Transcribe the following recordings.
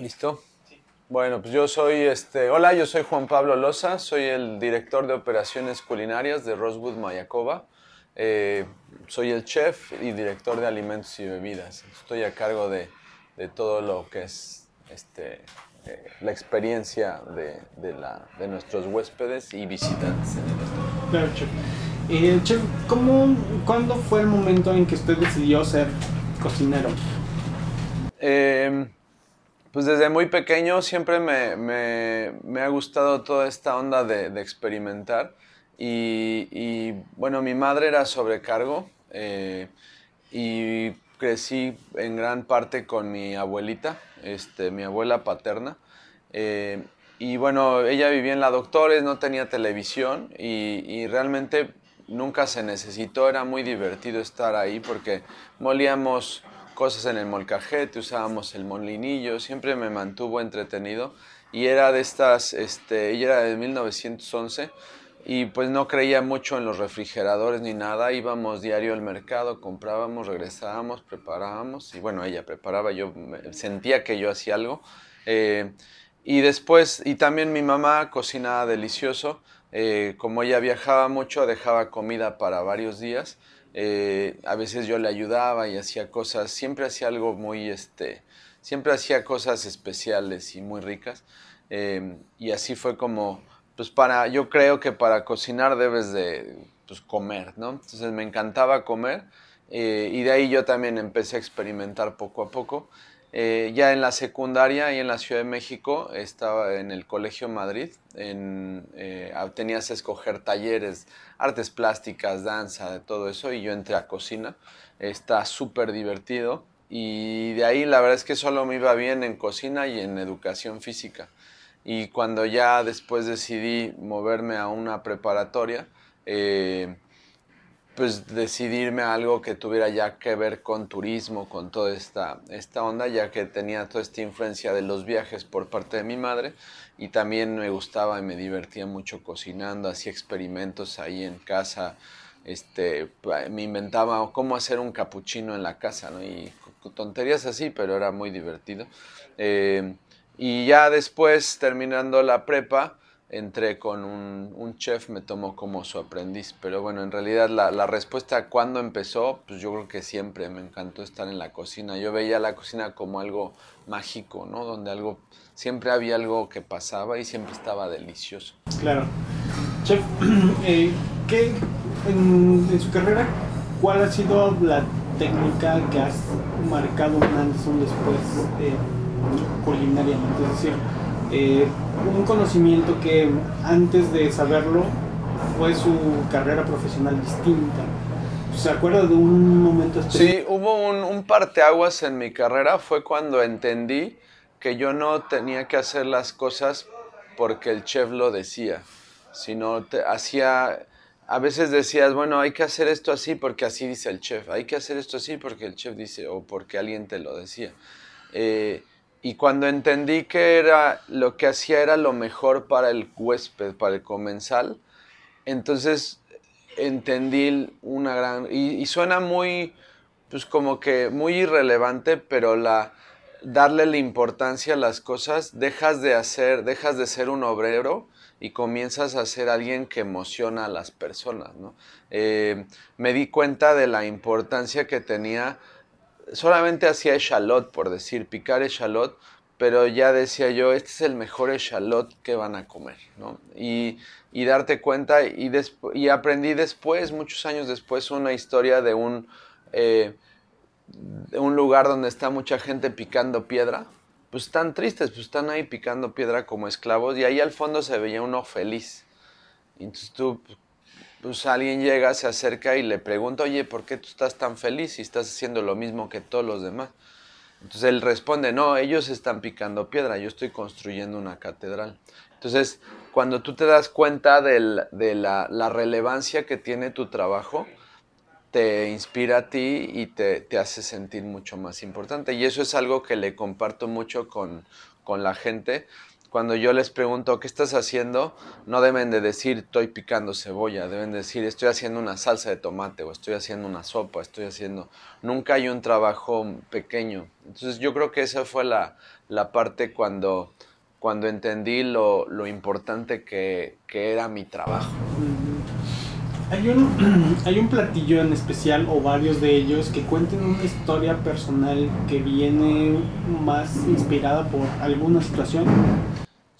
¿Listo? Bueno, pues yo soy, este, hola, yo soy Juan Pablo Loza, soy el director de operaciones culinarias de Rosewood Mayacoba. Eh, soy el chef y director de alimentos y bebidas. Estoy a cargo de, de todo lo que es este, eh, la experiencia de, de, la, de, nuestros huéspedes y visitantes en el restaurante. Claro, chef. Eh, chef, ¿cómo, ¿cuándo fue el momento en que usted decidió ser cocinero? Pues desde muy pequeño siempre me, me, me ha gustado toda esta onda de, experimentar. Y, y, bueno, mi madre era sobrecargo eh, y crecí en gran parte con mi abuelita, este, mi abuela paterna. Eh, y bueno, ella vivía en la Doctores, no tenía televisión y, y, realmente nunca se necesitó, era muy divertido estar ahí porque molíamos cosas en el molcajete, usábamos el molinillo, siempre me mantuvo entretenido y era de estas, este, ella era de 1911 y pues no creía mucho en los refrigeradores ni nada, íbamos diario al mercado, comprábamos, regresábamos, preparábamos y bueno, ella preparaba, yo sentía que yo hacía algo. Eh, y después, y también mi mamá cocinaba delicioso, eh, como ella viajaba mucho, dejaba comida para varios días. Eh, a veces yo le ayudaba y hacía cosas, siempre hacía algo muy, este, siempre hacía cosas especiales y muy ricas. Eh, y así fue como, pues para, yo creo que para cocinar debes de pues, comer, ¿no? Entonces me encantaba comer eh, y de ahí yo también empecé a experimentar poco a poco. Eh, ya en la secundaria y en la Ciudad de México estaba en el Colegio Madrid, en, eh, tenías que escoger talleres, artes plásticas, danza, de todo eso, y yo entré a cocina, está súper divertido, y de ahí la verdad es que solo me iba bien en cocina y en educación física. Y cuando ya después decidí moverme a una preparatoria, eh, pues decidirme a algo que tuviera ya que ver con turismo, con toda esta, esta onda, ya que tenía toda esta influencia de los viajes por parte de mi madre y también me gustaba y me divertía mucho cocinando, hacía experimentos ahí en casa, este, me inventaba cómo hacer un capuchino en la casa, ¿no? Y tonterías así, pero era muy divertido. Eh, y ya después, terminando la prepa, entré con un, un, chef, me tomó como su aprendiz. Pero bueno, en realidad la, la, respuesta a cuándo empezó, pues yo creo que siempre me encantó estar en la cocina. Yo veía la cocina como algo mágico, ¿no? Donde algo, siempre había algo que pasaba y siempre estaba delicioso. Claro. Chef, eh, ¿qué, en, su carrera, cuál ha sido la técnica que has marcado un antes un después eh, culinariamente? Es decir, eh, un conocimiento que antes de saberlo fue su carrera profesional distinta. ¿Se acuerda de un momento específico? Sí, hubo un, un parteaguas en mi carrera, fue cuando entendí que yo no tenía que hacer las cosas porque el chef lo decía, sino te, hacía, a veces decías, bueno, hay que hacer esto así porque así dice el chef, hay que hacer esto así porque el chef dice o porque alguien te lo decía. Eh, y cuando entendí que era lo que hacía era lo mejor para el huésped, para el comensal, entonces entendí una gran... Y, suena muy, pues como que muy irrelevante, pero la darle la importancia a las cosas, dejas de hacer, dejas de ser un obrero y comienzas a ser alguien que emociona a las personas, ¿no? Eh, me di cuenta de la importancia que tenía solamente hacía echalot, por decir, picar echalot, pero ya decía yo, este es el mejor echalot que van a comer, ¿no? Y, y darte cuenta, y, y aprendí después, muchos años después, una historia de un, eh, de un lugar donde está mucha gente picando piedra, pues están tristes, pues están ahí picando piedra como esclavos, y ahí al fondo se veía uno feliz. Entonces tú, pues alguien llega, se acerca y le pregunta, oye, ¿por qué tú estás tan feliz si estás haciendo lo mismo que todos los demás? Entonces él responde, no, ellos están picando piedra, yo estoy construyendo una catedral. Entonces, cuando tú te das cuenta de la, la, relevancia que tiene tu trabajo, te inspira a ti y te, te, hace sentir mucho más importante. Y eso es algo que le comparto mucho con, con la gente cuando yo les pregunto, ¿qué estás haciendo? No deben de decir, estoy picando cebolla, deben decir, estoy haciendo una salsa de tomate o estoy haciendo una sopa, estoy haciendo... Nunca hay un trabajo pequeño. Entonces yo creo que esa fue la, la parte cuando, cuando entendí lo, lo importante que, que era mi trabajo. Hay un, hay un platillo en especial o varios de ellos que cuenten una historia personal que viene más inspirada por alguna situación.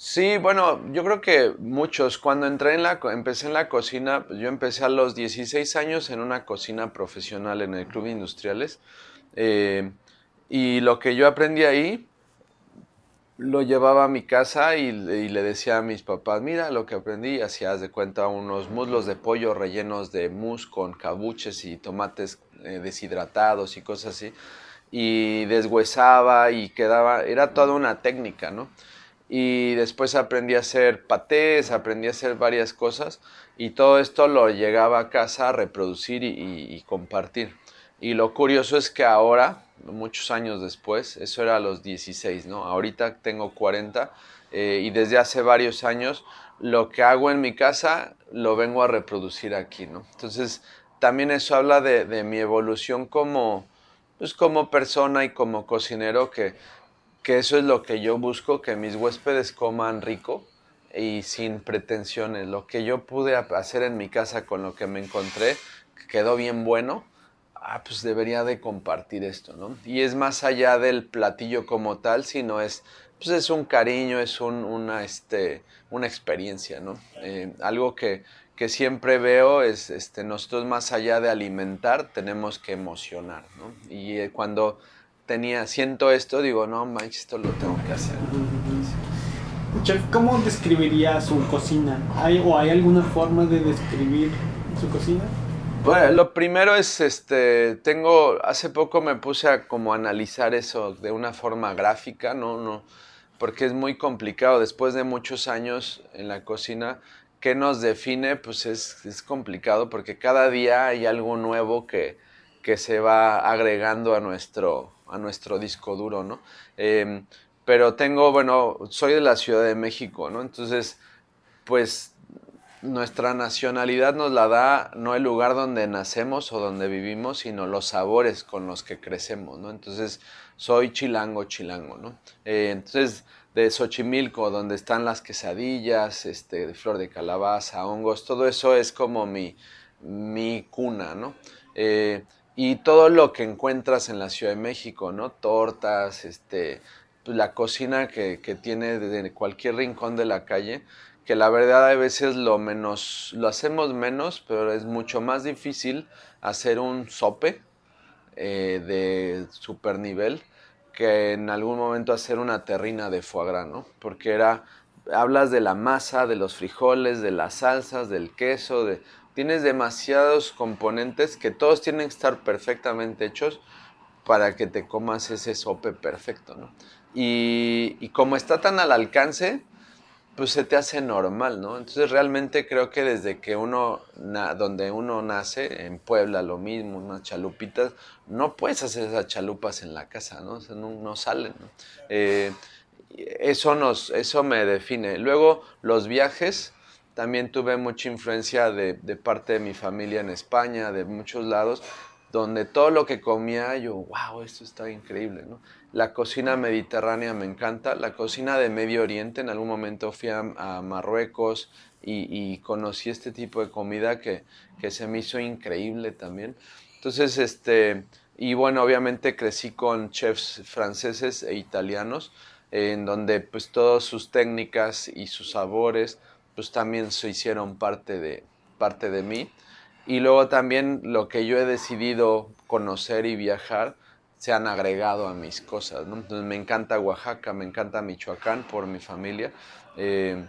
Sí, bueno, yo creo que muchos. Cuando entré en la, empecé en la cocina, yo empecé a los 16 años en una cocina profesional en el Club Industriales. Eh, y lo que yo aprendí ahí, lo llevaba a mi casa y, le decía a mis papás, mira lo que aprendí, hacías de cuenta unos muslos de pollo rellenos de mousse con cabuches y tomates eh, deshidratados y cosas así, y deshuesaba y quedaba, era toda una técnica, ¿no? Y después aprendí a hacer patés, aprendí a hacer varias cosas, y todo esto lo llegaba a casa a reproducir y compartir. Y lo curioso es que ahora, muchos años después, eso era a los 16, ¿no? Ahorita tengo 40 eh, y desde hace varios años lo que hago en mi casa lo vengo a reproducir aquí, ¿no? Entonces, también eso habla de, mi evolución como, pues, como persona y como cocinero, que, que eso es lo que yo busco, que mis huéspedes coman rico y sin pretensiones. Lo que yo pude hacer en mi casa con lo que me encontré, quedó bien bueno ah, pues debería de compartir esto, ¿no? Y es más allá del platillo como tal, sino es, pues es un cariño, es un, una, este, una experiencia, ¿no? Eh, algo que, que, siempre veo es, este, nosotros más allá de alimentar, tenemos que emocionar, ¿no? Y eh, cuando tenía, siento esto, digo, no, manches, esto lo tengo que hacer. Chef, ¿cómo describiría su cocina? ¿Hay, ¿O hay alguna forma de describir su cocina? Bueno, lo primero es, este, tengo, hace poco me puse a como analizar eso de una forma gráfica, no, no, porque es muy complicado. Después de muchos años en la cocina, ¿qué nos define? Pues es, es complicado porque cada día hay algo nuevo que, que se va agregando a nuestro, a nuestro disco duro, ¿no? Em, pero tengo, bueno, soy de la Ciudad de México, ¿no? Entonces, pues nuestra nacionalidad nos la da no el lugar donde nacemos o donde vivimos, sino los sabores con los que crecemos, ¿no? Entonces, soy chilango, chilango, ¿no? Eh, entonces, de Xochimilco, donde están las quesadillas, este, de flor de calabaza, hongos, todo eso es como mi, mi cuna, ¿no? Eh, y todo lo que encuentras en la Ciudad de México, ¿no? Tortas, este, pues, la cocina que, que tiene de cualquier rincón de la calle, que la verdad a veces lo menos, lo hacemos menos, pero es mucho más difícil hacer un sope eh, de super nivel que en algún momento hacer una terrina de foie gras, ¿no? Porque era, hablas de la masa, de los frijoles, de las salsas, del queso, de, tienes demasiados componentes que todos tienen que estar perfectamente hechos para que te comas ese sope perfecto, ¿no? Y, y como está tan al alcance, pues se te hace normal, ¿no? Entonces realmente creo que desde que uno, donde uno nace, en Puebla lo mismo, unas chalupitas, no puedes hacer esas chalupas en la casa, ¿no? O sea, no, salen, ¿no? Eh, eso, nos, eso me define. Luego, los viajes, también tuve mucha influencia de, parte de mi familia en España, de muchos lados, donde todo lo que comía yo, wow, esto está increíble. La cocina mediterránea me encanta, la cocina de Medio Oriente, en algún momento fui a, Marruecos y, conocí este tipo de comida que, que, se me hizo increíble también. Entonces, este, y bueno, obviamente crecí con chefs franceses e italianos, en donde pues todas sus técnicas y sus sabores pues también se hicieron parte de, parte de mí. Y luego también lo que yo he decidido conocer y viajar se han agregado a mis cosas. Entonces me encanta Oaxaca, me encanta Michoacán por mi familia. Eh,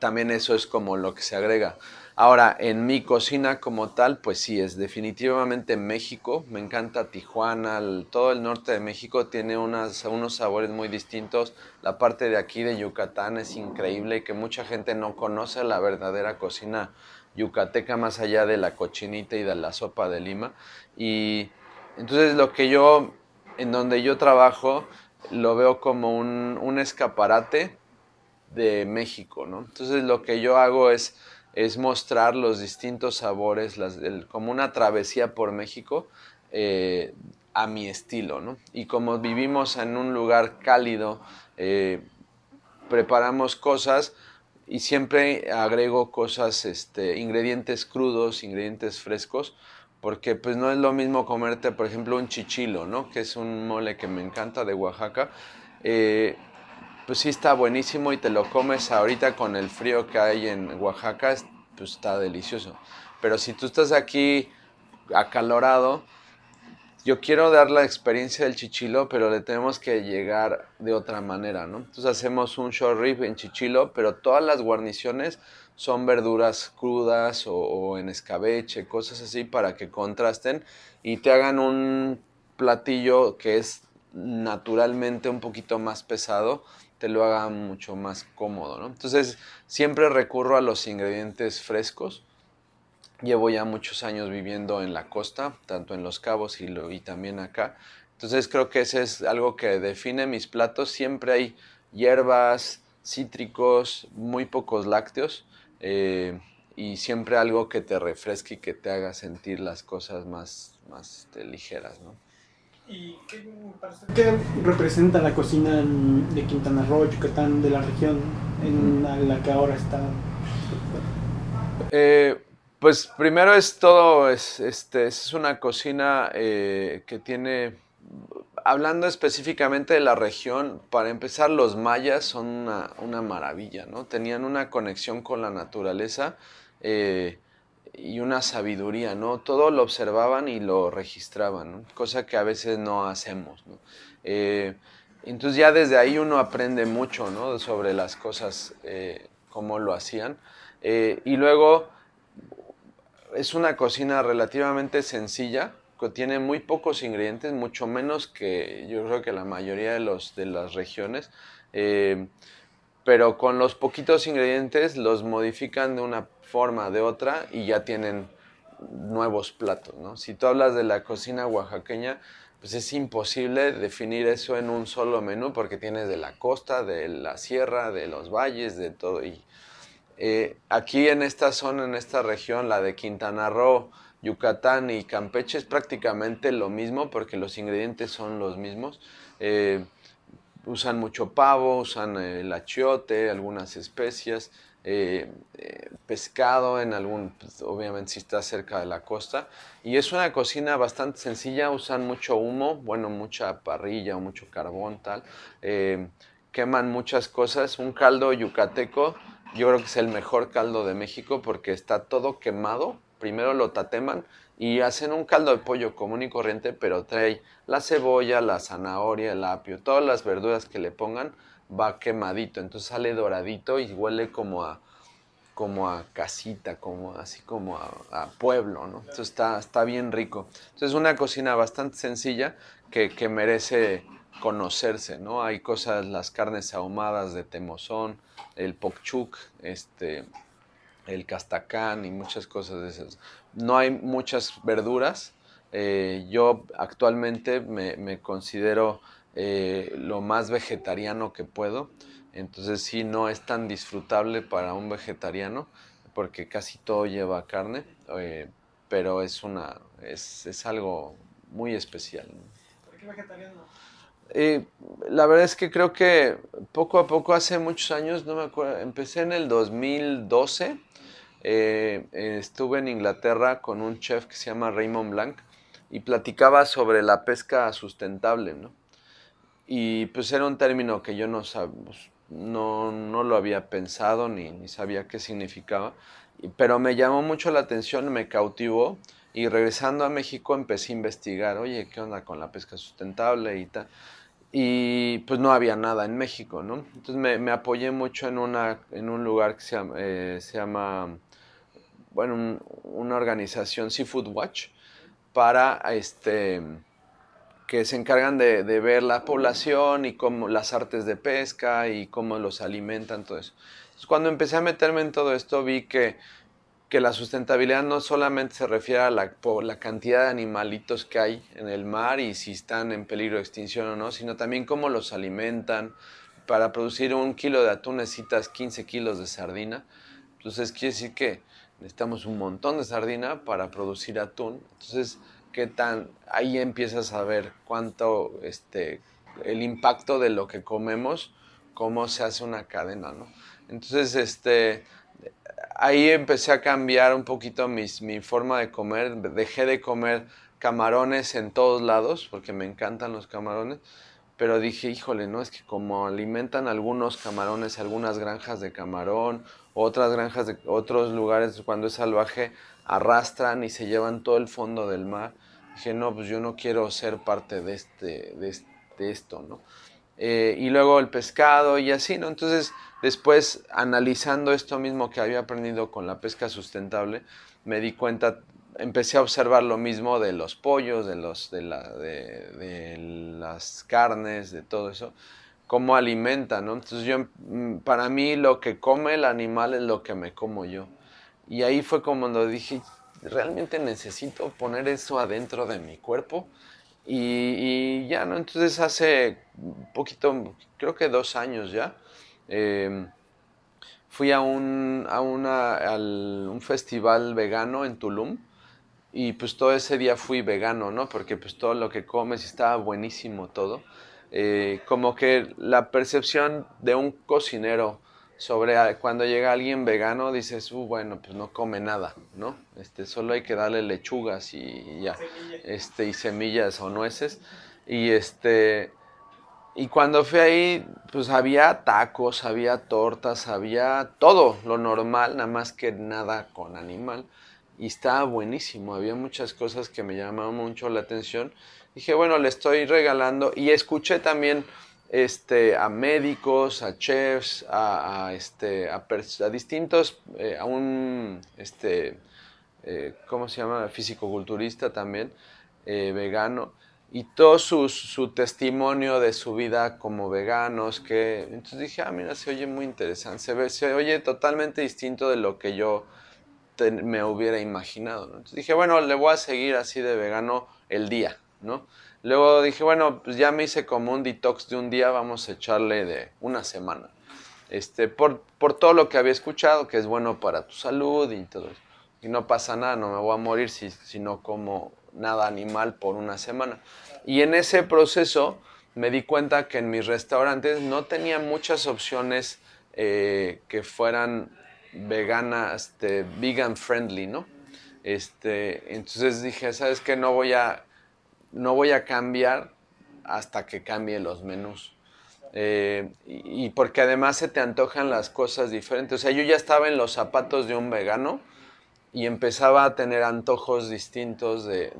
también eso es como lo que se agrega. Ahora, en mi cocina como tal, pues sí, es definitivamente México. Me encanta Tijuana, todo el norte de México tiene unas, unos sabores muy distintos. La parte de aquí de Yucatán es increíble que mucha gente no conoce la verdadera cocina yucateca más allá de la cochinita y de la sopa de lima. Y entonces lo que yo, en donde yo trabajo, lo veo como un, escaparate de México, ¿no? Entonces lo que yo hago es, es mostrar los distintos sabores, como una travesía por México eh, a mi estilo, ¿no? Y como vivimos en un lugar cálido, eh, preparamos cosas y siempre agrego cosas, este, ingredientes crudos, ingredientes frescos, porque pues no es lo mismo comerte, por ejemplo, un chichilo, ¿no? Que es un mole que me encanta de Oaxaca. Eh, pues sí está buenísimo y te lo comes ahorita con el frío que hay en Oaxaca, pues está delicioso. Pero si tú estás aquí acalorado, yo quiero dar la experiencia del chichilo, pero le tenemos que llegar de otra manera, ¿no? Entonces hacemos un short rib en chichilo, pero todas las guarniciones son verduras crudas o, en escabeche, cosas así para que contrasten y te hagan un platillo que es naturalmente un poquito más pesado, te lo haga mucho más cómodo, ¿no? Entonces siempre recurro a los ingredientes frescos Llevo ya muchos años viviendo en la costa, tanto en Los Cabos y, y también acá. Entonces creo que ese es algo que define mis platos. Siempre hay hierbas, cítricos, muy pocos lácteos eh, y siempre algo que te refresque y que te haga sentir las cosas más, más este, ligeras. ¿no? ¿Y qué, representa la cocina de Quintana Roo, Yucatán, de la región en la que ahora está? Eh, pues primero es todo, es, este, es una cocina eh, que tiene, hablando específicamente de la región, para empezar los mayas son una, maravilla, ¿no? Tenían una conexión con la naturaleza eh, y una sabiduría, ¿no? Todo lo observaban y lo registraban, cosa que a veces no hacemos. Eh, entonces ya desde ahí uno aprende mucho, ¿no? Sobre las cosas, cómo lo hacían. y luego es una cocina relativamente sencilla, que tiene muy pocos ingredientes, mucho menos que yo creo que la mayoría de, los, de las regiones. Pero con los poquitos ingredientes los modifican de una forma, de otra y ya tienen nuevos platos, ¿no? Si tú hablas de la cocina oaxaqueña, pues es imposible definir eso en un solo menú porque tienes de la costa, de la sierra, de los valles, de todo. Y eh, aquí en esta zona, en esta región, la de Quintana Roo, Yucatán y Campeche es prácticamente lo mismo porque los ingredientes son los mismos. Eh, usan mucho pavo, usan el achiote, algunas especias, eh, pescado en algún, pues, obviamente si está cerca de la costa. Y es una cocina bastante sencilla, usan mucho humo, bueno, mucha parrilla mucho carbón, tal. queman muchas cosas, un caldo yucateco yo creo que es el mejor caldo de México porque está todo quemado. Primero lo tateman y hacen un caldo de pollo común y corriente, pero trae la cebolla, la zanahoria, el apio, todas las verduras que le pongan va quemadito, entonces sale doradito y huele como a como a casita, como así como a, pueblo, ¿no? Entonces está, está bien rico. Entonces es una cocina bastante sencilla que, que merece conocerse, ¿no? Hay cosas, las carnes ahumadas de temozón, el pokchuk, este, el castacán y muchas cosas de esas. No hay muchas verduras. Eh, yo actualmente me, considero eh, lo más vegetariano que puedo. Entonces sí, no es tan disfrutable para un vegetariano porque casi todo lleva carne, eh, pero es, una, es, es algo muy especial. ¿Por qué vegetariano? la verdad es que creo que poco a poco, hace muchos años, no me acuerdo, empecé en el 2012, eh, estuve en Inglaterra con un chef que se llama Raymond Blanc y platicaba sobre la pesca sustentable, ¿no? Y pues era un término que yo no, no, no lo había pensado ni, ni sabía qué significaba, pero me llamó mucho la atención, me cautivó. Y regresando a México empecé a investigar, oye, ¿qué onda con la pesca sustentable y tal? Y pues no había nada en México, ¿no? Entonces me, apoyé mucho en, una, en un lugar que se llama, eh, se llama bueno, una organización Seafood Watch para este que se encargan de, de, ver la población y cómo las artes de pesca y cómo los alimentan, todo eso. Entonces, cuando empecé a meterme en todo esto vi que que la sustentabilidad no solamente se refiere a la, la, cantidad de animalitos que hay en el mar y si están en peligro de extinción o no, sino también cómo los alimentan, para producir un kilo de atún necesitas 15 kilos de sardina. Entonces quiere decir que necesitamos un montón de sardina para producir atún. Entonces, ¿qué tan? Ahí empiezas a ver cuánto, este, el impacto de lo que comemos, cómo se hace una cadena, ¿no? Entonces, este, ahí empecé a cambiar un poquito mi forma de comer. Dejé de comer camarones en todos lados, porque me encantan los camarones. Pero dije, híjole, ¿no? Es que como alimentan algunos camarones, algunas granjas de camarón, otras granjas de otros lugares cuando es salvaje, arrastran y se llevan todo el fondo del mar. Dije, no, pues yo no quiero ser parte de, este, de, esto, ¿no? Eh, y luego el pescado y así, ¿no? Entonces, después, analizando esto mismo que había aprendido con la pesca sustentable, me di cuenta empecé a observar lo mismo de los pollos, de, los, de, la, de, las carnes, de todo eso, cómo alimentan, ¿no? Entonces yo, mm, para mí lo que come el animal es lo que me como yo. Y ahí fue como cuando dije, realmente necesito poner eso adentro de mi cuerpo. Y, ya, ¿no? Entonces hace poquito, creo que dos años ya, em, fui a un, a una, un festival vegano en Tulum y pues todo ese día fui vegano, ¿no? Porque pues todo lo que comes estaba buenísimo todo. Eh, como que la percepción de un cocinero sobre cuando llega alguien vegano, dices, uh, bueno, pues no come nada, ¿no? Este, solo hay que darle lechugas y, ya, este, y semillas o nueces. Y este, y cuando fui ahí, pues había tacos, había tortas, había todo lo normal, nada más que nada con animal y estaba buenísimo. Había muchas cosas que me llamaban mucho la atención. Dije, bueno, le estoy regalando y escuché también este, a médicos, a chefs, a, este, a, distintos, eh, a un, este, eh, ¿cómo se llama? Físico-culturista también, eh, vegano, y todo su, su, testimonio de su vida como veganos, que entonces dije, ah, mira, se oye muy interesante, se, ve, se oye totalmente distinto de lo que yo me hubiera imaginado. Entonces dije, bueno, le voy a seguir así de vegano el día, ¿no? Luego dije, bueno, pues ya me hice como un detox de un día, vamos a echarle de una semana. Este, por, por todo lo que había escuchado, que es bueno para tu salud y todo eso. Y no pasa nada, no me voy a morir si, si no como nada animal por una semana. Y en ese proceso me di cuenta que en mis restaurantes no tenía muchas opciones eh, que fueran vegana, este, vegan friendly, ¿no? Este, entonces dije, ¿sabes qué? No voy a, no voy a cambiar hasta que cambie los menús. Eh, y, porque además se te antojan las cosas diferentes. O sea, yo ya estaba en los zapatos de un vegano y empezaba a tener antojos distintos de,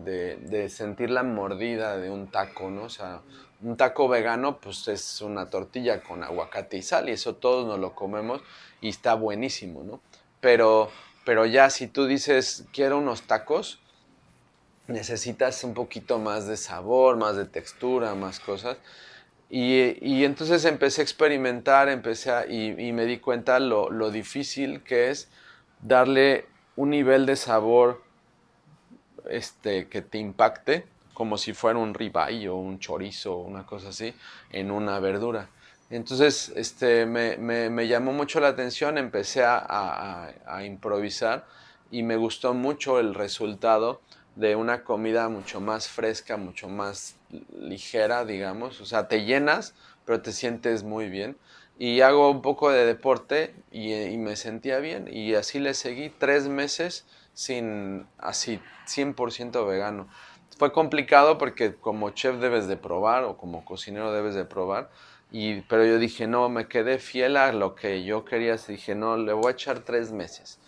de sentir la mordida de un taco, ¿no? O sea, un taco vegano pues es una tortilla con aguacate y sal y eso todos nos lo comemos y está buenísimo, ¿no? Pero, pero ya si tú dices quiero unos tacos, necesitas un poquito más de sabor, más de textura, más cosas. Y, entonces empecé a experimentar, empecé y, me di cuenta lo, lo difícil que es darle un nivel de sabor este, que te impacte como si fuera un ribeye o un chorizo o una cosa así en una verdura. Entonces este, me, me, llamó mucho la atención, empecé a, a, improvisar y me gustó mucho el resultado de una comida mucho más fresca, mucho más ligera, digamos. O sea, te llenas, pero te sientes muy bien. Y hago un poco de deporte y, me sentía bien. Y así le seguí tres meses sin así 100% vegano fue complicado porque como chef debes de probar o como cocinero debes de probar. Y, pero yo dije, no, me quedé fiel a lo que yo quería. Dije, no, le voy a echar tres meses.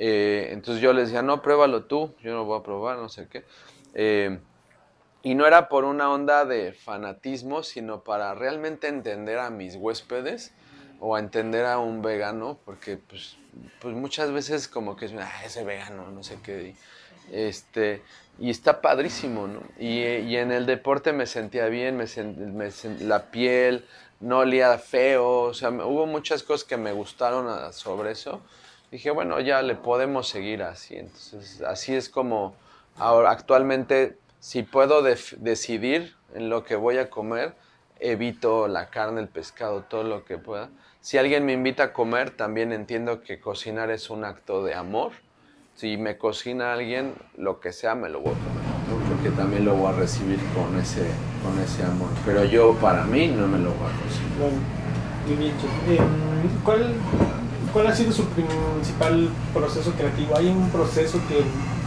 Eh, entonces yo les decía, no, pruébalo tú, yo no voy a probar, no sé qué. Eh, y no era por una onda de fanatismo, sino para realmente entender a mis huéspedes o a entender a un vegano, porque pues, pues muchas veces como que es, ah, ese vegano, no sé qué. Este, y está padrísimo, ¿no? Y, y, en el deporte me sentía bien, me, me la piel no olía feo, o sea, hubo muchas cosas que me gustaron sobre eso. Dije, bueno, ya le podemos seguir así. Entonces, así es como ahora, actualmente, si puedo decidir en lo que voy a comer, evito la carne, el pescado, todo lo que pueda. Si alguien me invita a comer, también entiendo que cocinar es un acto de amor. Si me cocina alguien, lo que sea, me lo voy a comer, porque también lo voy a recibir con ese, con ese amor. Pero yo, para mí, no me lo voy a cocinar. muy bien, eh, ¿cuál, ¿Cuál ha sido su principal proceso creativo? ¿Hay un proceso que,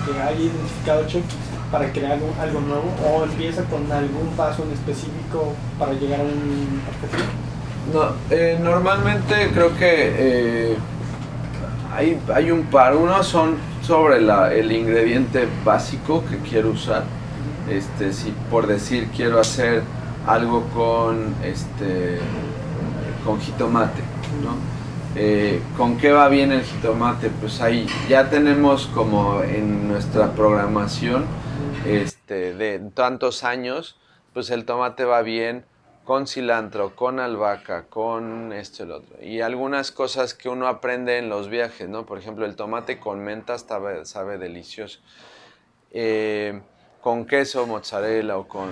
que haya identificado Chef para crear algo nuevo o empieza con algún paso en específico para llegar a un objetivo? No, eh, normalmente creo que eh, hay, hay, un par. Uno son sobre el ingrediente básico que quiero usar. Este, si por decir quiero hacer algo con este con jitomate, ¿no? Eh, ¿Con qué va bien el jitomate? Pues ahí ya tenemos como en nuestra programación este, de tantos años, pues el tomate va bien con cilantro, con albahaca, con esto y lo otro. Y algunas cosas que uno aprende en los viajes, ¿no? Por ejemplo, el tomate con menta sabe, delicioso. Eh, con queso, mozzarella o con...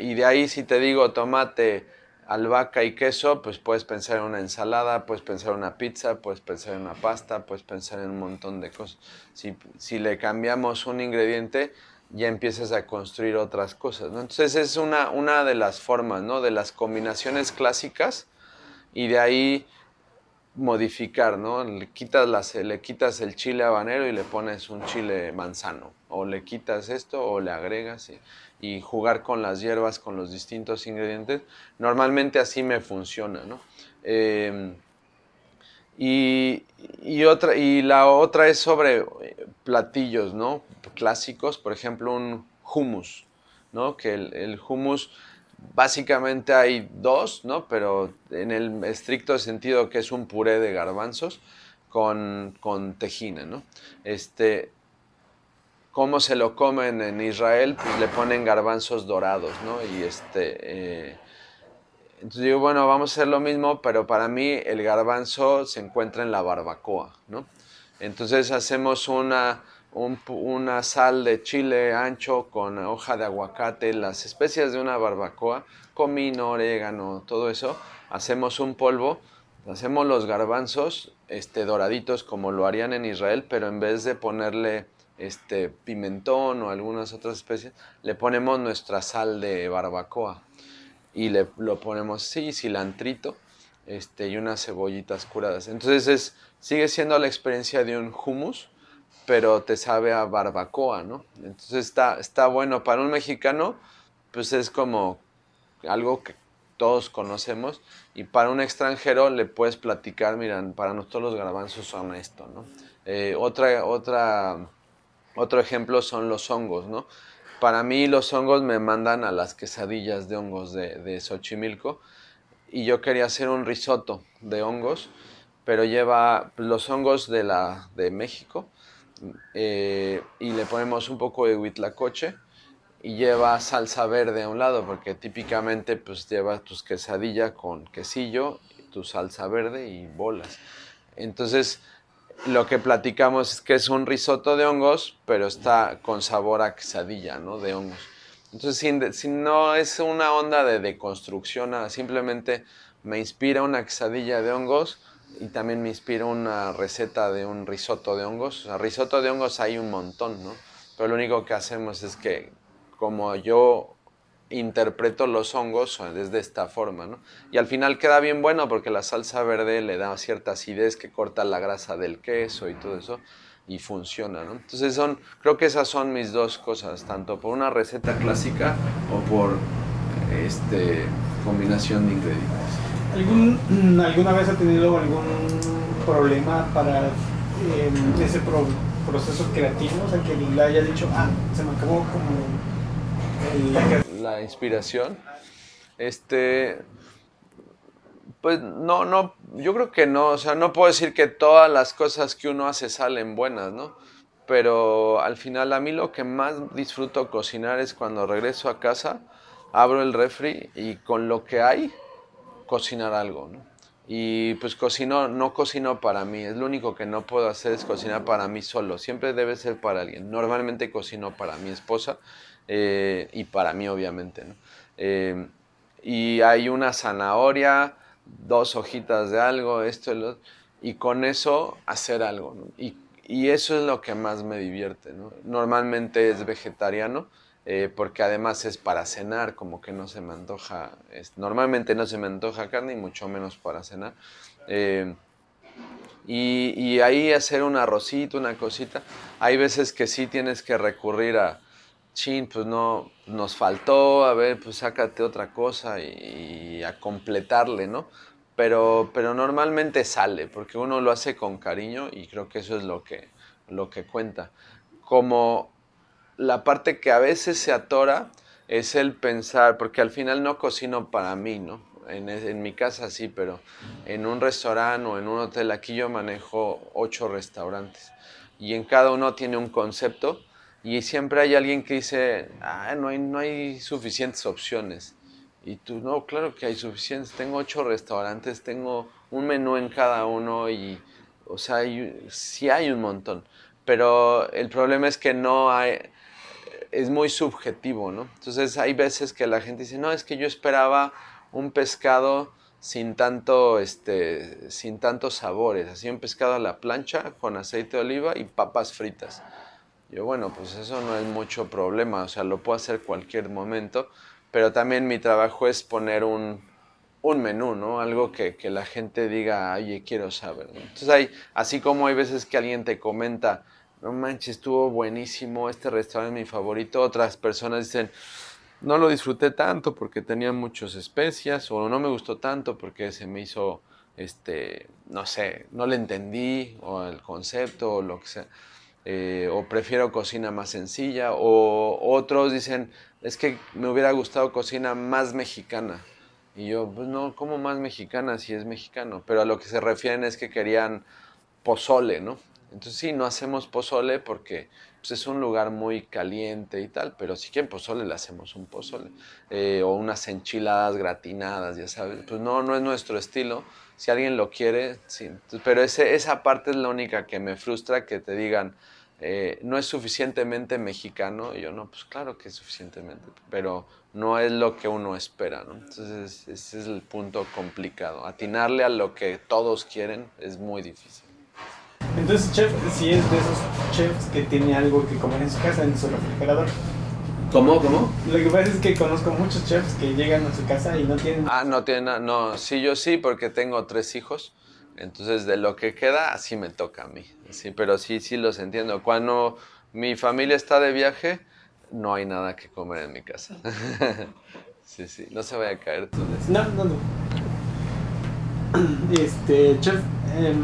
y de ahí si te digo tomate, albahaca y queso, pues puedes pensar en una ensalada, puedes pensar en una pizza, puedes pensar en una pasta, puedes pensar en un montón de cosas. Si, si le cambiamos un ingrediente, ya empiezas a construir otras cosas, ¿no? Entonces es una, una de las formas, ¿no? De las combinaciones clásicas y de ahí modificar, ¿no? Le quitas, las, le quitas el chile habanero y le pones un chile manzano, o le quitas esto o le agregas y jugar con las hierbas, con los distintos ingredientes. Normalmente así me funciona, ¿no? Em, y, y, otra, y la otra es sobre platillos, ¿no? Clásicos, por ejemplo, un hummus, ¿no? Que el, el hummus básicamente hay dos, ¿no? Pero en el estricto sentido que es un puré de garbanzos con, con tejina, ¿no? Este, ¿Cómo se lo comen en Israel? Pues le ponen garbanzos dorados, ¿no? Y este... Eh, entonces digo, bueno, vamos a hacer lo mismo, pero para mí el garbanzo se encuentra en la barbacoa, ¿no? Entonces hacemos una, una sal de chile ancho con hoja de aguacate, las especias de una barbacoa, comino, orégano, todo eso. Hacemos un polvo, hacemos los garbanzos este, doraditos como lo harían en Israel, pero en vez de ponerle este, pimentón o algunas otras especies, le ponemos nuestra sal de barbacoa y le lo ponemos sí, cilantrito este, y unas cebollitas curadas. Entonces es, sigue siendo la experiencia de un hummus, pero te sabe a barbacoa, ¿no? Entonces está, está bueno. Para un mexicano, pues es como algo que todos conocemos y para un extranjero le puedes platicar, miran, para nosotros los garbanzos son esto, ¿no? Eh, otra, otra, otro ejemplo son los hongos, ¿no? Para mí los hongos me mandan a las quesadillas de hongos de, de Xochimilco y yo quería hacer un risotto de hongos, pero lleva los hongos de, la, de México, eh, y le ponemos un poco de huitlacoche y lleva salsa verde a un lado, porque típicamente pues lleva tus quesadilla con quesillo, tu salsa verde y bolas. Entonces, lo que platicamos es que es un risotto de hongos, pero está con sabor a quesadilla, ¿no? De hongos. Entonces, si, no es una onda de deconstrucción, simplemente me inspira una quesadilla de hongos, y también me inspira una receta de un risotto de hongos. O risotto de hongos hay un montón, ¿no? Pero lo único que hacemos es que, como yo interpreto los hongos desde esta forma, ¿no? Y al final queda bien bueno porque la salsa verde le da cierta acidez que corta la grasa del queso y todo eso y funciona, ¿no? Entonces son, creo que esas son mis dos cosas, tanto por una receta clásica o por este combinación de ingredientes. ¿Algún, ¿Alguna vez ha tenido algún problema para em, ese proceso creativo? O sea, que le haya dicho, ah, se me acabó como la inspiración. Este, pues no, no, yo creo que no, o sea, no puedo decir que todas las cosas que uno hace salen buenas, ¿no? Pero al final a mí lo que más disfruto cocinar es cuando regreso a casa, abro el refri y con lo que hay cocinar algo. Y pues cocino, no cocino para mí, es lo único que no puedo hacer es cocinar para mí solo, siempre debe ser para alguien. Normalmente cocino para mi esposa eh, y para mí obviamente, ¿no? Eh, y hay una zanahoria, dos hojitas de algo, esto y lo y con eso hacer algo. Y, y, eso es lo que más me divierte. ¿no? Normalmente es vegetariano, eh, porque además es para cenar, como que no se me antoja, es, normalmente no se me antoja carne y mucho menos para cenar. Eh, y, y, ahí hacer un arrocito, una cosita. Hay veces que sí tienes que recurrir a, chin, pues no, nos faltó, a ver, pues sácate otra cosa y, a completarle, ¿no? Pero, pero normalmente sale, porque uno lo hace con cariño y creo que eso es lo que, lo que cuenta. Como la parte que a veces se atora es el pensar, porque al final no cocino para mí, ¿no? En, en, mi casa sí, pero en un restaurante o en un hotel, aquí yo manejo ocho restaurantes y en cada uno tiene un concepto y siempre hay alguien que dice, ah, no hay, no hay suficientes opciones. Y tú, no, claro que hay suficientes. Tengo ocho restaurantes, tengo un menú en cada uno y, o sea, hay, sí hay un montón. Pero el problema es que no hay, es muy subjetivo, ¿no? Entonces hay veces que la gente dice, no, es que yo esperaba un pescado sin tanto, este, sin tantos sabores, así un pescado a la plancha con aceite de oliva y papas fritas. Yo, bueno, pues eso no es mucho problema, o sea, lo puedo hacer cualquier momento pero también mi trabajo es poner un, un menú, ¿no? Algo que, que, la gente diga, oye, quiero saber. Entonces hay, así como hay veces que alguien te comenta, no manches, estuvo buenísimo, este restaurante es mi favorito, otras personas dicen, no lo disfruté tanto porque tenía muchas especias, o no me gustó tanto porque se me hizo, este, no sé, no le entendí, o el concepto, o lo que sea. Eh, o prefiero cocina más sencilla, o otros dicen, es que me hubiera gustado cocina más mexicana. Y yo, pues no, ¿cómo más mexicana si es mexicano? Pero a lo que se refieren es que querían pozole, ¿no? Entonces sí, no hacemos pozole porque pues, es un lugar muy caliente y tal, pero si quieren pozole, le hacemos un pozole. Eh, o unas enchiladas gratinadas, ya sabes. Pues no, no es nuestro estilo. Si alguien lo quiere, sí. Pero ese, esa parte es la única que me frustra, que te digan, eh, no es suficientemente mexicano. Y yo, no, pues claro que es suficientemente, pero no es lo que uno espera, ¿no? Entonces ese es el punto complicado. Atinarle a lo que todos quieren es muy difícil. Entonces, chef, si es de esos chefs que tiene algo que comer en su casa, en su refrigerador. ¿Cómo? ¿Cómo? Lo que pasa es que conozco muchos chefs que llegan a su casa y no tienen... Ah, no tienen, no, sí, yo sí, porque tengo tres hijos. Entonces, de lo que queda, así me toca a mí. Sí, pero sí, sí los entiendo. Cuando mi familia está de viaje, no hay nada que comer en mi casa. sí, sí, no se vaya a caer. No, no, no. Este, chef, eh,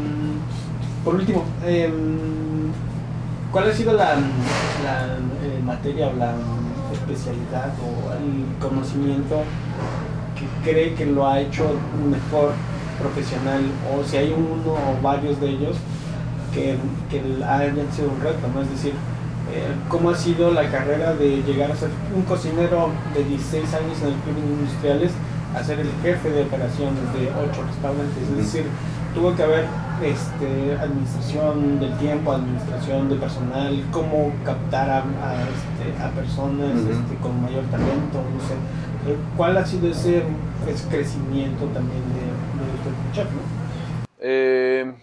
por último, eh, ¿cuál ha sido la, la eh, materia o la especialidad o el conocimiento que cree que lo ha hecho mejor profesional o si hay uno o varios de ellos que, que hayan sido un reto, ¿no? Es decir, eh, ¿cómo ha sido la carrera de llegar a ser un cocinero de 16 años en el Club Industriales a ser el jefe de operaciones de 8 restaurantes? Es decir, tuvo que haber este, administración del tiempo, administración de personal, cómo captar a, a, este, a personas uh -huh. este, con mayor talento, no sé. ¿Cuál ha sido ese pues, crecimiento también de, de chef? ¿no? Eh,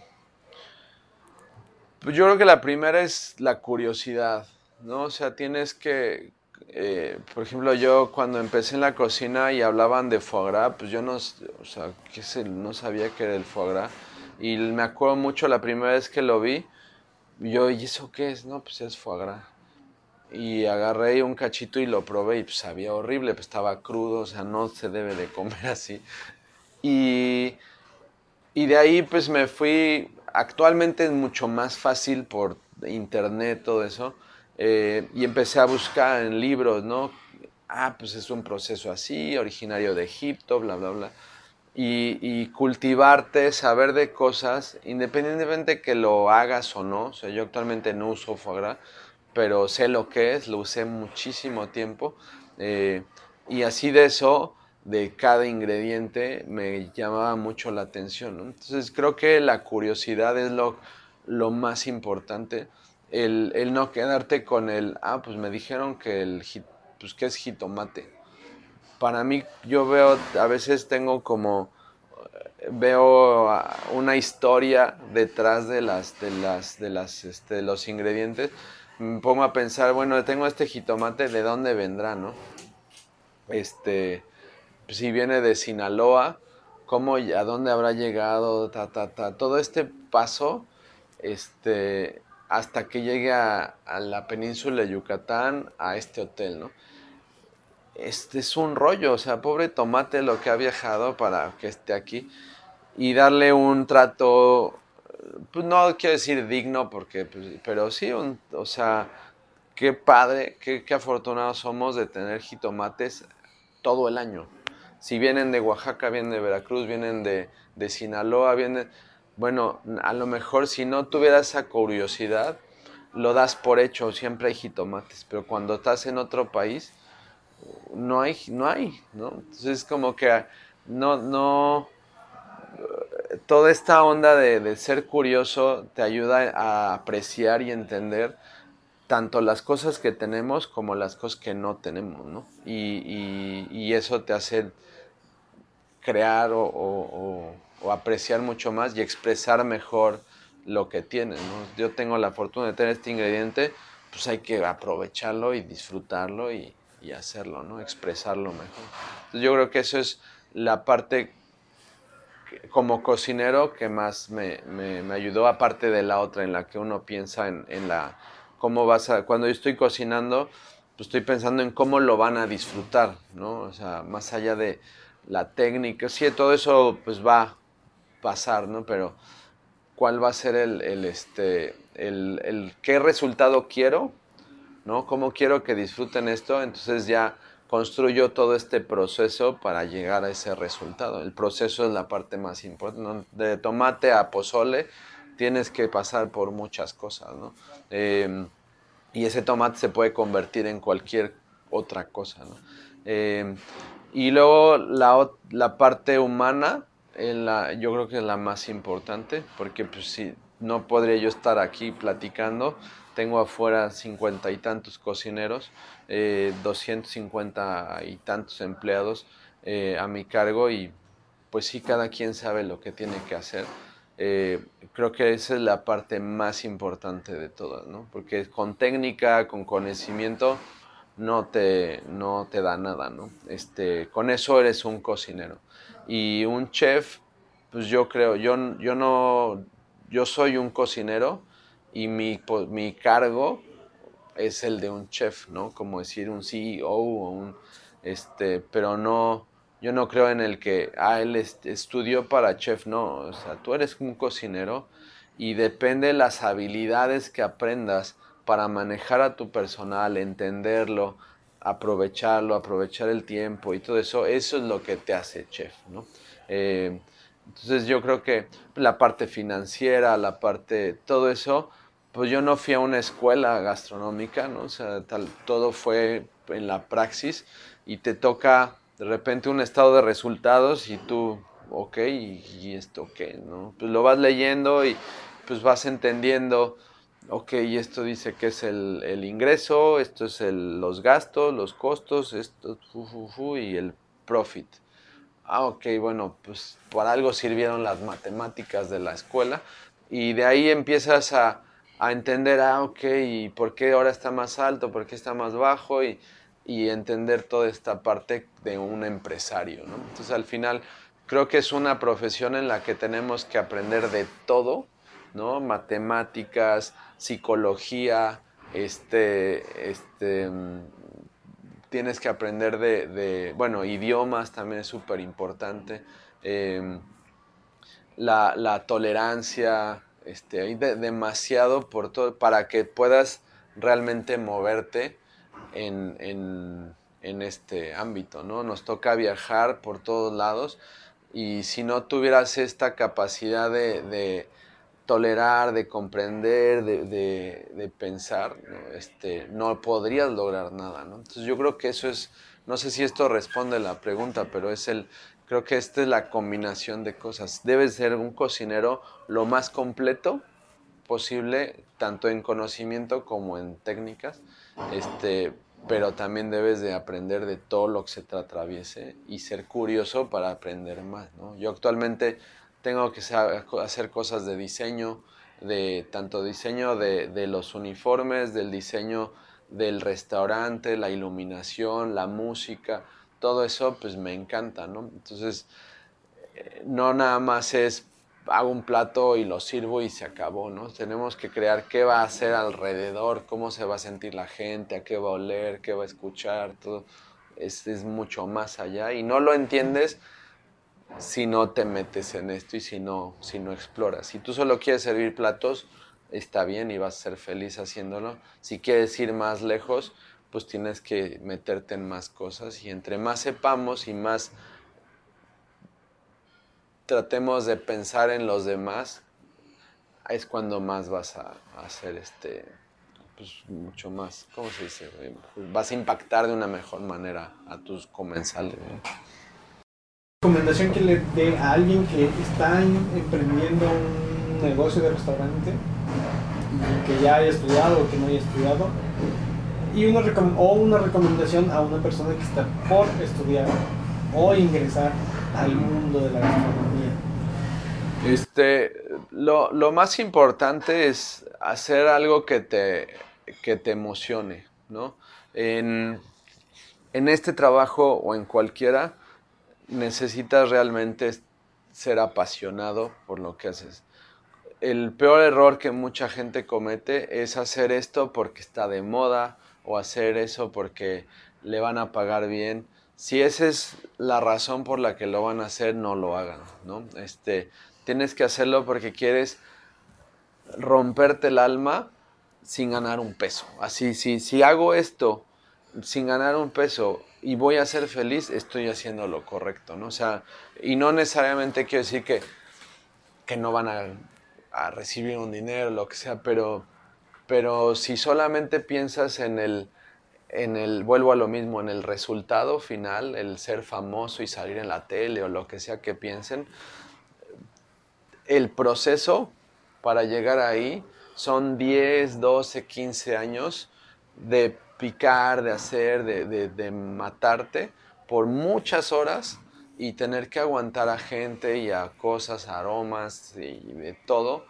pues yo creo que la primera es la curiosidad, ¿no? O sea, tienes que, eh, por ejemplo, yo cuando empecé en la cocina y hablaban de foie gras, pues yo no, o sea, ¿qué sé? no sabía qué era el foie gras. Y me acuerdo mucho la primera vez que lo vi, yo, ¿y eso qué es? No, pues es foie gras. Y agarré un cachito y lo probé y pues sabía horrible, pues estaba crudo, o sea, no se debe de comer así. Y, y de ahí pues me fui, actualmente es mucho más fácil por internet, todo eso, eh, y empecé a buscar en libros, ¿no? Ah, pues es un proceso así, originario de Egipto, bla, bla, bla. Y, y, cultivarte, saber de cosas, independientemente que lo hagas o no. O sea, yo actualmente no uso foie gras, pero sé lo que es, lo usé muchísimo tiempo. Eh, y así de eso, de cada ingrediente, me llamaba mucho la atención. Entonces creo que la curiosidad es lo, lo más importante. El, el, no quedarte con el, ah, pues me dijeron que el pues, ¿qué es jitomate? para mí yo veo, a veces tengo como, veo una historia detrás de las, de las, de las, este, los ingredientes. Me pongo a pensar, bueno, tengo este jitomate, ¿de dónde vendrá, no? Este, si viene de Sinaloa, cómo, a dónde habrá llegado, ta, ta, ta. Todo este paso, este, hasta que llegue a, la península de Yucatán, a este hotel, ¿no? Este es un rollo, o sea, pobre tomate lo que ha viajado para que esté aquí y darle un trato, pues no quiero decir digno, porque, pues, pero sí, o sea, qué padre, qué afortunados somos de tener jitomates todo el año. Si vienen de Oaxaca, vienen de Veracruz, vienen de, de Sinaloa, vienen bueno, a lo mejor si no tuviera esa curiosidad, lo das por hecho, siempre hay jitomates, pero cuando estás en otro país, no hay, no hay. Entonces es como que no, no, toda esta onda de, ser curioso te ayuda a apreciar y entender tanto las cosas que tenemos como las cosas que no tenemos, ¿no? Y, eso te hace crear o o apreciar mucho más y expresar mejor lo que tienes. Yo tengo la fortuna de tener este ingrediente, pues hay que aprovecharlo y disfrutarlo y, hacerlo, ¿no? expresarlo mejor. yo creo que eso es la parte como cocinero que más me, ayudó, aparte de la otra en la que uno piensa en, en, la, cómo vas a, cuando yo estoy cocinando, pues estoy pensando en cómo lo van a disfrutar, ¿no? O sea, más allá de la técnica, sí, todo eso pues va pasar, ¿no? Pero cuál va a ser el, este, el, qué resultado quiero, ¿no? ¿Cómo quiero que disfruten esto? Entonces ya construyo todo este proceso para llegar a ese resultado. El proceso es la parte más importante. De tomate a pozole tienes que pasar por muchas cosas, ¿no? Em, y ese tomate se puede convertir en cualquier otra cosa, ¿no? Em, y luego la, la parte humana, la, yo creo que es la más importante, porque pues si no podría yo estar aquí platicando. Tengo afuera cincuenta y tantos cocineros, eh, 250 y tantos empleados eh, a mi cargo y pues sí, cada quien sabe lo que tiene que hacer. Eh, creo que esa es la parte más importante de todas, ¿no? Porque con técnica, con conocimiento, no te, no te da nada, ¿no? Este, con eso eres un cocinero. Y un chef, pues yo creo, yo, yo no, yo soy un cocinero y mi, mi cargo es el de un chef, ¿no? Como decir un CEO o un, este, pero no, yo no creo en el que, ah, él estudió para chef, no, o sea, tú eres un cocinero y depende de las habilidades que aprendas para manejar a tu personal, entenderlo, aprovecharlo, aprovechar el tiempo y todo eso, eso es lo que te hace chef, ¿no? Eh, entonces yo creo que la parte financiera, la parte, todo eso, pues yo no fui a una escuela gastronómica, ¿no? O sea, todo fue en la praxis y te toca de repente un estado de resultados y tú, ok, ¿y, esto qué? ¿no? Pues lo vas leyendo y pues vas entendiendo ok, esto dice que es el, ingreso, esto es los gastos, los costos, esto y el profit. Ah, ok, bueno, pues por algo sirvieron las matemáticas de la escuela y de ahí empiezas a, entender, ah, ok, y por qué ahora está más alto, por qué está más bajo y, y entender toda esta parte de un empresario. Entonces al final creo que es una profesión en la que tenemos que aprender de todo, ¿no? Matemáticas, psicología, este, este, mm, tienes que aprender de, bueno, idiomas también es súper importante, em, la, tolerancia, este, hay demasiado por todo, para que puedas realmente moverte en, este ámbito, ¿no? Nos toca viajar por todos lados y si no tuvieras esta capacidad de tolerar, de comprender, de, pensar, ¿no? Este, no podrías lograr nada, ¿no? Entonces yo creo que eso es, no sé si esto responde a la pregunta, pero es el, creo que esta es la combinación de cosas. Debes ser un cocinero lo más completo posible, tanto en conocimiento como en técnicas, este, pero también debes de aprender de todo lo que se te atraviese y ser curioso para aprender más, ¿no? Yo actualmente tengo que hacer cosas de diseño, de tanto diseño de, de los uniformes, del diseño del restaurante, la iluminación, la música, todo eso pues me encanta, ¿no? Entonces, eh, no nada más es hago un plato y lo sirvo y se acabó, ¿no? Tenemos que crear qué va a hacer alrededor, cómo se va a sentir la gente, a qué va a oler, qué va a escuchar, todo es, es mucho más allá y no lo entiendes si no te metes en esto y si no, si no exploras. Si tú solo quieres servir platos, está bien y vas a ser feliz haciéndolo. Si quieres ir más lejos, pues tienes que meterte en más cosas y entre más sepamos y más tratemos de pensar en los demás, es cuando más vas a, hacer este, pues mucho más, ¿cómo se dice? Vas a impactar de una mejor manera a tus comensales. ¿Recomendación que le dé a alguien que está emprendiendo un negocio de restaurante, que ya haya estudiado o que no haya estudiado? Y una o una recomendación a una persona que está por estudiar o ingresar al mundo de la gastronomía? Este, lo, lo, más importante es hacer algo que te, que te emocione, ¿no? En, en este trabajo o en cualquiera, necesitas realmente ser apasionado por lo que haces. El peor error que mucha gente comete es hacer esto porque está de moda o hacer eso porque le van a pagar bien si esa es la razón por la que lo van a hacer, no lo hagan, ¿no? Este, tienes que hacerlo porque quieres romperte el alma sin ganar un peso. Así, si, si hago esto sin ganar un peso y voy a ser feliz, estoy haciendo lo correcto, ¿no? O sea, y no necesariamente quiero decir que, que no van a, recibir un dinero, lo que sea, pero, pero si solamente piensas en el en el, vuelvo a lo mismo, en el resultado final, el ser famoso y salir en la tele o lo que sea que piensen, el proceso para llegar ahí son 10, 12, 15 años de picar, de hacer, de, de matarte por muchas horas y tener que aguantar a gente y a cosas, aromas y de todo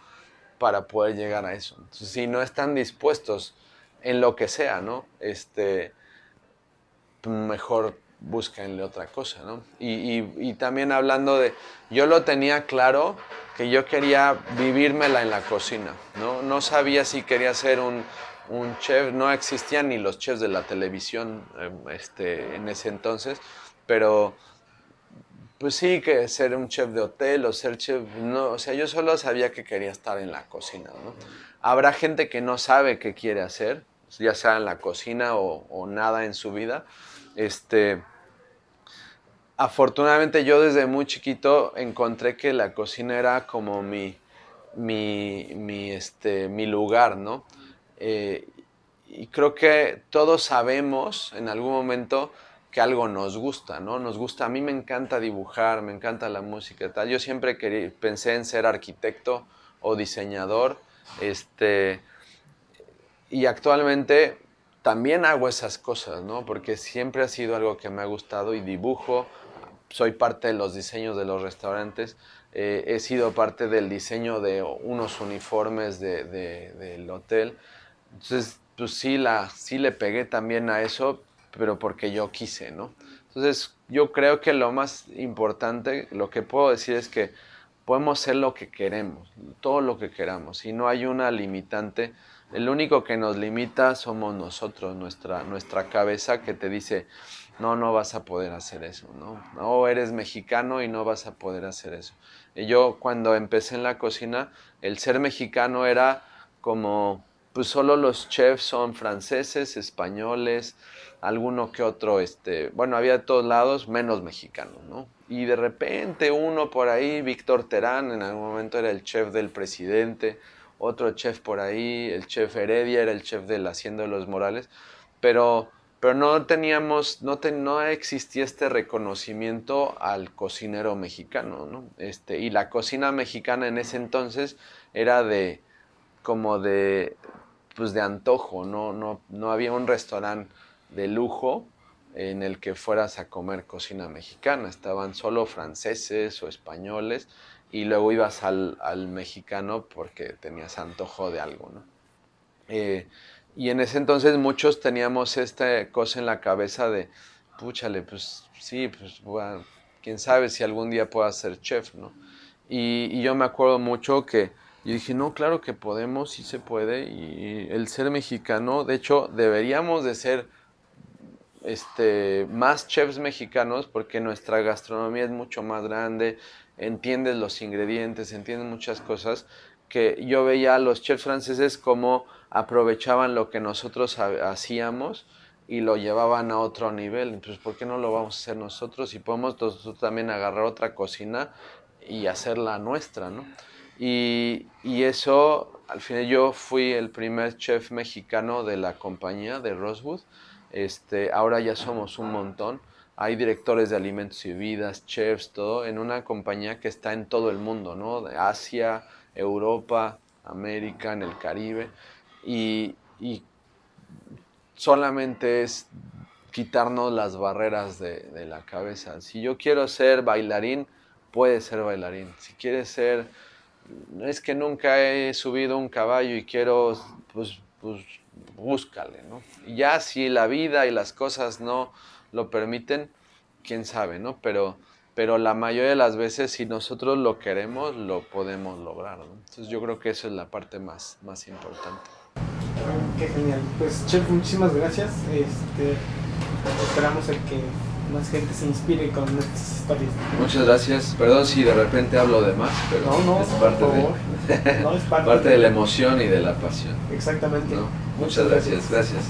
para poder llegar a eso. Si no están dispuestos en lo que sea, ¿no? Este, mejor búsquenle otra cosa, ¿no? Y, también hablando de, yo lo tenía claro que yo quería vivírmela en la cocina, ¿no? No sabía si quería ser un, chef, no existían ni los chefs de la televisión em, este, en ese entonces, pero pues sí, que ser un chef de hotel o ser chef, no, o sea, yo solo sabía que quería estar en la cocina, ¿no? Habrá gente que no sabe qué quiere hacer, ya sea en la cocina o, nada en su vida. Este, afortunadamente yo desde muy chiquito encontré que la cocina era como mi, mi, este, mi lugar, ¿no? Eh, y creo que todos sabemos en algún momento que algo nos gusta, ¿no? Nos gusta, a mí me encanta dibujar, me encanta la música tal. Yo siempre pensé en ser arquitecto o diseñador, este, y actualmente también hago esas cosas, ¿no? Porque siempre ha sido algo que me ha gustado y dibujo, soy parte de los diseños de los restaurantes, eh, he sido parte del diseño de unos uniformes de, del hotel. Entonces, pues sí, la, sí le pegué también a eso, pero porque yo quise, ¿no? Entonces, yo creo que lo más importante, lo que puedo decir es que podemos ser lo que queremos, todo lo que queramos, y no hay una limitante. El único que nos limita somos nosotros, nuestra, nuestra cabeza que te dice, no, no vas a poder hacer eso, ¿no? No, eres mexicano y no vas a poder hacer eso. Y yo cuando empecé en la cocina, el ser mexicano era como, pues solo los chefs son franceses, españoles, alguno que otro, este, bueno, había de todos lados, menos mexicanos, ¿no? Y de repente uno por ahí, Víctor Terán, en algún momento era el chef del presidente, otro chef por ahí, el chef Heredia era el chef de la Hacienda de los Morales, pero, pero no teníamos, no, no existía este reconocimiento al cocinero mexicano, ¿no? Este, y la cocina mexicana en ese entonces era de, como de, pues de antojo, no, no, no había un restaurante de lujo en el que fueras a comer cocina mexicana. Estaban solo franceses o españoles y luego ibas al, mexicano porque tenías antojo de algo, ¿no? Eh, y en ese entonces muchos teníamos esta cosa en la cabeza de, púchale, pues sí, pues quién sabe si algún día pueda ser chef, ¿no? Y, y, yo me acuerdo mucho que yo dije, no, claro que podemos, sí se puede, y el ser mexicano, de hecho, deberíamos de ser este, más chefs mexicanos porque nuestra gastronomía es mucho más grande, entiendes los ingredientes, entiendes muchas cosas que yo veía a los chefs franceses como aprovechaban lo que nosotros hacíamos y lo llevaban a otro nivel. Entonces, ¿por qué no lo vamos a hacer nosotros? Y podemos nosotros también agarrar otra cocina y hacerla nuestra, ¿no? Y, y, eso, al final yo fui el primer chef mexicano de la compañía de Rosewood este, ahora ya somos un montón. Hay directores de alimentos y bebidas, chefs, todo, en una compañía que está en todo el mundo, ¿no? De Asia, Europa, América, en el Caribe. Y, solamente es quitarnos las barreras de, la cabeza. Si yo quiero ser bailarín, puede ser bailarín. Si quieres ser, es que nunca he subido un caballo y quiero, pues, pues búscale, ¿no? Y ya si la vida y las cosas no lo permiten, quién sabe, ¿no? Pero, pero la mayoría de las veces, si nosotros lo queremos, lo podemos lograr. Entonces yo creo que eso es la parte más, más importante. Qué genial. Pues, Chef, muchísimas gracias. Este, esperamos que más gente se inspire con estas historias. Muchas gracias. Perdón si de repente hablo de más, pero no, no, es, parte de, no, es parte, de, la emoción y de la pasión. Exactamente. Muchas, gracias. gracias.